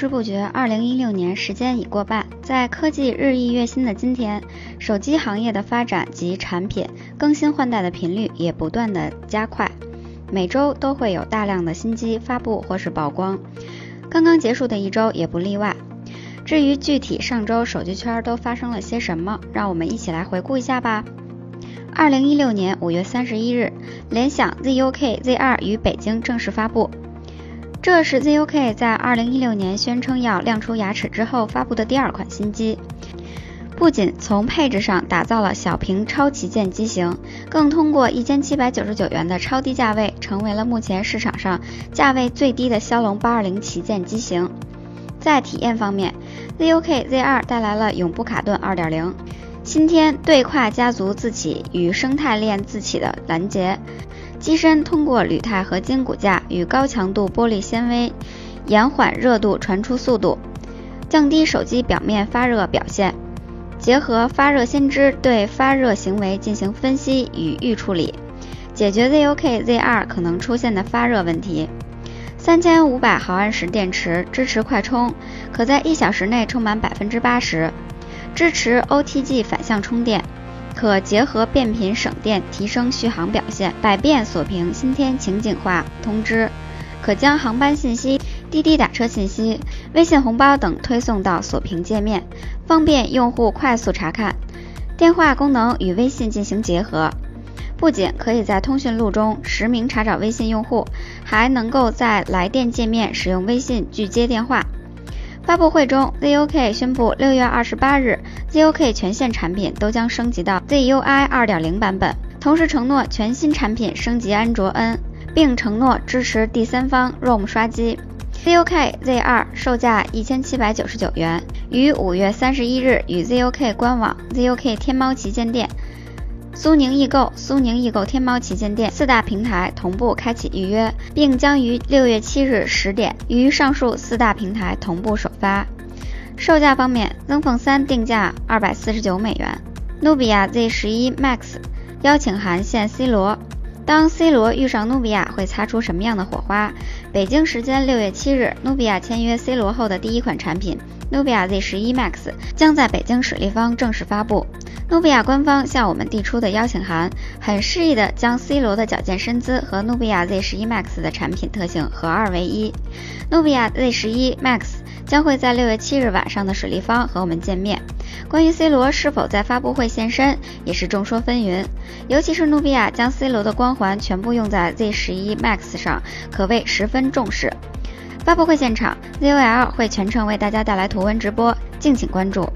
不知不觉，二零一六年时间已过半。在科技日益跃新的今天，手机行业的发展及产品更新换代的频率也不断的加快，每周都会有大量的新机发布或是曝光。刚刚结束的一周也不例外。至于具体上周手机圈都发生了些什么，让我们一起来回顾一下吧。二零一六年五月三十一日，联想 ZUK Z2 于北京正式发布。这是 ZUK 在2016年宣称要亮出牙齿之后发布的第二款新机，不仅从配置上打造了小屏超旗舰机型，更通过1799元的超低价位，成为了目前市场上价位最低的骁龙820旗舰机型。在体验方面，ZUK Z2 带来了永不卡顿2.0，新添对跨家族自启与生态链自启的拦截。机身通过铝钛合金骨架与高强度玻璃纤维，延缓热度传出速度，降低手机表面发热表现。结合发热先知对发热行为进行分析与预处理，解决 ZUK Z2 可能出现的发热问题。三千五百毫安时电池支持快充，可在一小时内充满百分之八十，支持 OTG 反向充电。可结合变频省电，提升续航表现。百变锁屏新添情景化通知，可将航班信息、滴滴打车信息、微信红包等推送到锁屏界面，方便用户快速查看。电话功能与微信进行结合，不仅可以在通讯录中实名查找微信用户，还能够在来电界面使用微信拒接电话。发布会中，ZUK 宣布，六月二十八日，ZUK 全线产品都将升级到 ZUI 二点零版本，同时承诺全新产品升级安卓 N，并承诺支持第三方 ROM 刷机。ZUK Z2 售价一千七百九十九元，于五月三十一日与 ZUK 官网、ZUK 天猫旗舰店。苏宁易购、苏宁易购天猫旗舰店四大平台同步开启预约，并将于六月七日十点于上述四大平台同步首发。售价方面，Zenfone 三定价二百四十九美元努比亚 Z 十一 Max 邀请函现 C 罗。当 C 罗遇上努比亚会擦出什么样的火花？北京时间六月七日努比亚签约 C 罗后的第一款产品努比亚 Z 十一 Max 将在北京水立方正式发布。努比亚官方向我们递出的邀请函，很适意的将 C 罗的矫健身姿和努比亚 Z 十一 Max 的产品特性合二为一。努比亚 Z 十一 Max 将会在六月七日晚上的水立方和我们见面。关于 C 罗是否在发布会现身，也是众说纷纭。尤其是努比亚将 C 罗的光环全部用在 Z 十一 Max 上，可谓十分重视。发布会现场，ZOL 会全程为大家带来图文直播，敬请关注。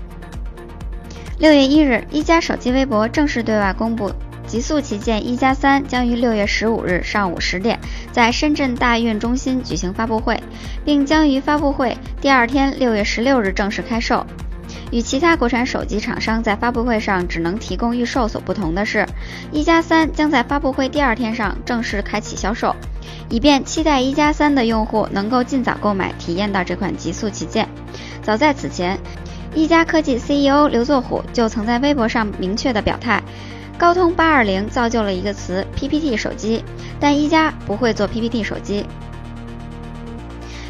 六月一日，一加手机微博正式对外公布，极速旗舰一加三将于六月十五日上午十点在深圳大运中心举行发布会，并将于发布会第二天六月十六日正式开售。与其他国产手机厂商在发布会上只能提供预售所不同的是，一加三将在发布会第二天上正式开启销售，以便期待一加三的用户能够尽早购买体验到这款极速旗舰。早在此前。一加科技 CEO 刘作虎就曾在微博上明确的表态，高通八二零造就了一个词 PPT 手机，但一加不会做 PPT 手机。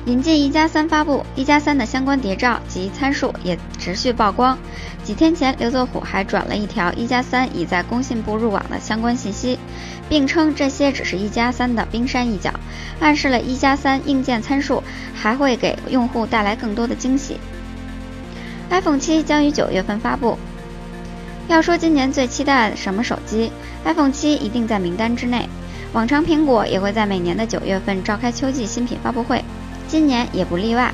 临近一加三发布，一加三的相关谍照及参数也持续曝光。几天前，刘作虎还转了一条一加三已在工信部入网的相关信息，并称这些只是一加三的冰山一角，暗示了一加三硬件参数还会给用户带来更多的惊喜。iPhone 七将于九月份发布。要说今年最期待什么手机，iPhone 七一定在名单之内。往常苹果也会在每年的九月份召开秋季新品发布会，今年也不例外。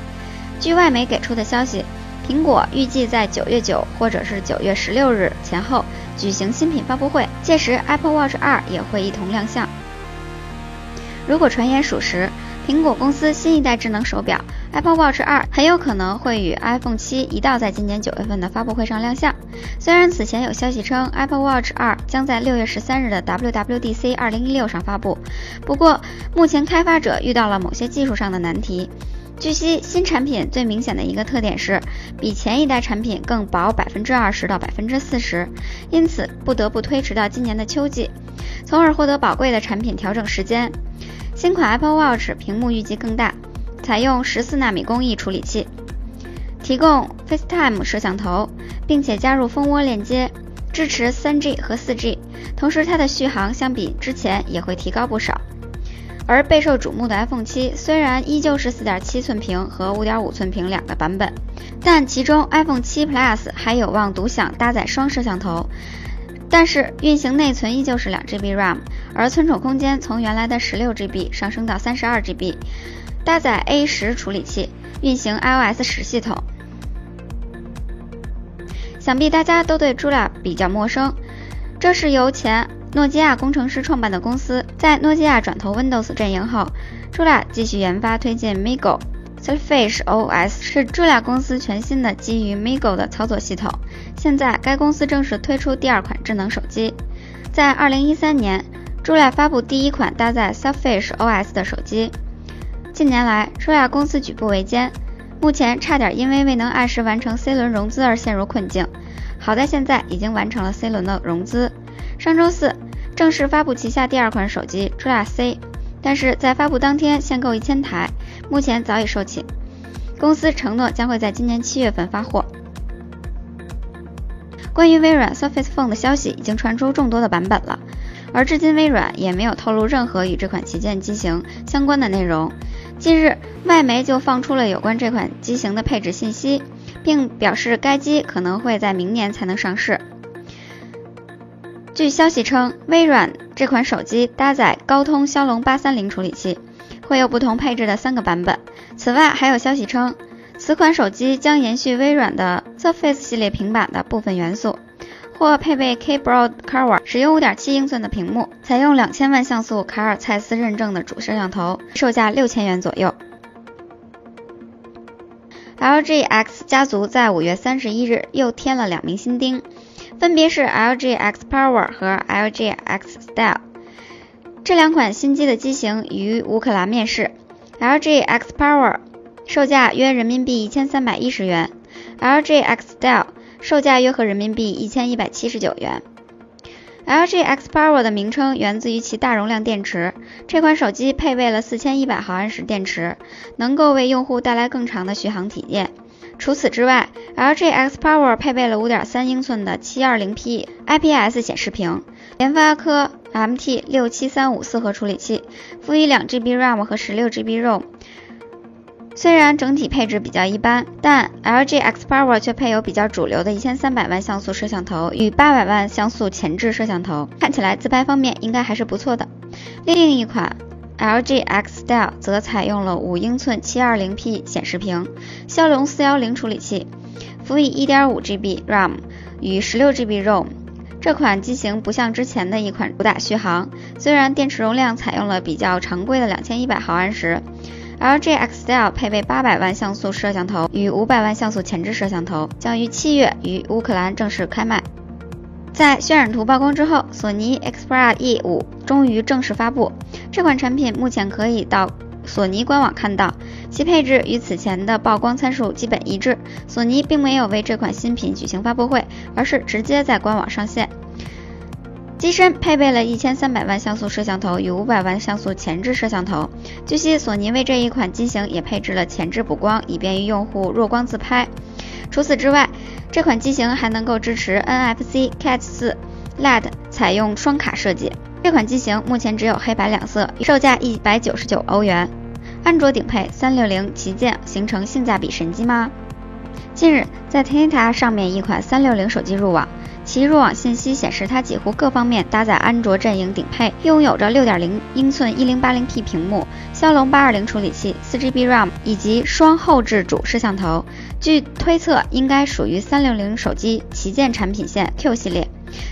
据外媒给出的消息，苹果预计在九月九或者是九月十六日前后举行新品发布会，届时 Apple Watch 二也会一同亮相。如果传言属实，苹果公司新一代智能手表 Apple Watch 2很有可能会与 iPhone 7一道在今年九月份的发布会上亮相。虽然此前有消息称 Apple Watch 2将在六月十三日的 WWDC 2016上发布，不过目前开发者遇到了某些技术上的难题。据悉，新产品最明显的一个特点是比前一代产品更薄百分之二十到百分之四十，因此不得不推迟到今年的秋季，从而获得宝贵的产品调整时间。新款 Apple Watch 屏幕预计更大，采用十四纳米工艺处理器，提供 FaceTime 摄像头，并且加入蜂窝链接，支持 3G 和 4G。同时，它的续航相比之前也会提高不少。而备受瞩目的 iPhone 7虽然依旧是4.7寸屏和5.5寸屏两个版本，但其中 iPhone 7 Plus 还有望独享搭载双摄像头。但是运行内存依旧是两 GB RAM，而存储空间从原来的十六 GB 上升到三十二 GB，搭载 A 十处理器，运行 iOS 十系统。想必大家都对 Julia 比较陌生，这是由前诺基亚工程师创办的公司，在诺基亚转投 Windows 阵营后，Julia 继续研发推进 Migo。Selfish OS 是 Julia 公司全新的基于 Migo 的操作系统。现在，该公司正式推出第二款智能手机。在2013年，Julia 发布第一款搭载 Selfish OS 的手机。近年来朱娅公司举步维艰，目前差点因为未能按时完成 C 轮融资而陷入困境。好在现在已经完成了 C 轮的融资。上周四正式发布旗下第二款手机 Julia C，但是在发布当天限购一千台。目前早已售罄，公司承诺将会在今年七月份发货。关于微软 Surface Phone 的消息已经传出众多的版本了，而至今微软也没有透露任何与这款旗舰机型相关的内容。近日，外媒就放出了有关这款机型的配置信息，并表示该机可能会在明年才能上市。据消息称，微软这款手机搭载高通骁龙八三零处理器。会有不同配置的三个版本。此外，还有消息称，此款手机将延续微软的 Surface 系列平板的部分元素，或配备 K Broad Cover，使用5.7英寸的屏幕，采用两千万像素卡尔蔡司认证的主摄像头，售价六千元左右。LG X 家族在五月三十一日又添了两名新丁，分别是 LG X Power 和 LG X Style。这两款新机的机型于乌克兰面世，LG X Power 售价约人民币一千三百一十元，LG X Style 售价约合人民币一千一百七十九元。LG X Power 的名称源自于其大容量电池，这款手机配备了四千一百毫安时电池，能够为用户带来更长的续航体验。除此之外，LG X Power 配备了五点三英寸的七二零 P IPS 显示屏，联发科。MT 六七三五四核处理器，辅以两 GB RAM 和十六 GB ROM。虽然整体配置比较一般，但 LG X Power 却配有比较主流的一千三百万像素摄像头与八百万像素前置摄像头，看起来自拍方面应该还是不错的。另一款 LG X Style 则采用了五英寸七二零 P 显示屏，骁龙四幺零处理器，辅以一点五 GB RAM 与十六 GB ROM。这款机型不像之前的一款主打续航，虽然电池容量采用了比较常规的两千一百毫安时，LG X Style 配备八百万像素摄像头与五百万像素前置摄像头，将于七月于乌克兰正式开卖。在渲染图曝光之后，索尼 Xperia E 五终于正式发布。这款产品目前可以到索尼官网看到，其配置与此前的曝光参数基本一致。索尼并没有为这款新品举行发布会，而是直接在官网上线。机身配备了一千三百万像素摄像头与五百万像素前置摄像头。据悉，索尼为这一款机型也配置了前置补光，以便于用户弱光自拍。除此之外，这款机型还能够支持 NFC、Cat 四、LED，采用双卡设计。这款机型目前只有黑白两色，售价一百九十九欧元。安卓顶配三六零旗舰形成性价比神机吗？近日，在 Tena 上面一款三六零手机入网。其入网信息显示，它几乎各方面搭载安卓阵营顶配，拥有着六点零英寸一零八零 P 屏幕、骁龙八二零处理器、四 GB RAM 以及双后置主摄像头。据推测，应该属于三六零手机旗舰产品线 Q 系列。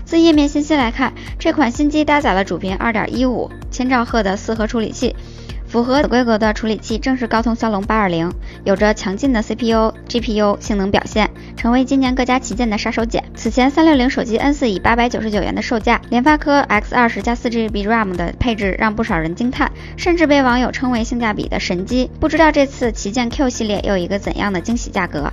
自页面信息来看，这款新机搭载了主频二点一五千兆赫的四核处理器。符合此规格的处理器正是高通骁龙八二零，有着强劲的 CPU、GPU 性能表现，成为今年各家旗舰的杀手锏。此前三六零手机 N 四以八百九十九元的售价，联发科 X 二十加四 GB RAM 的配置让不少人惊叹，甚至被网友称为性价比的神机。不知道这次旗舰 Q 系列又一个怎样的惊喜价格？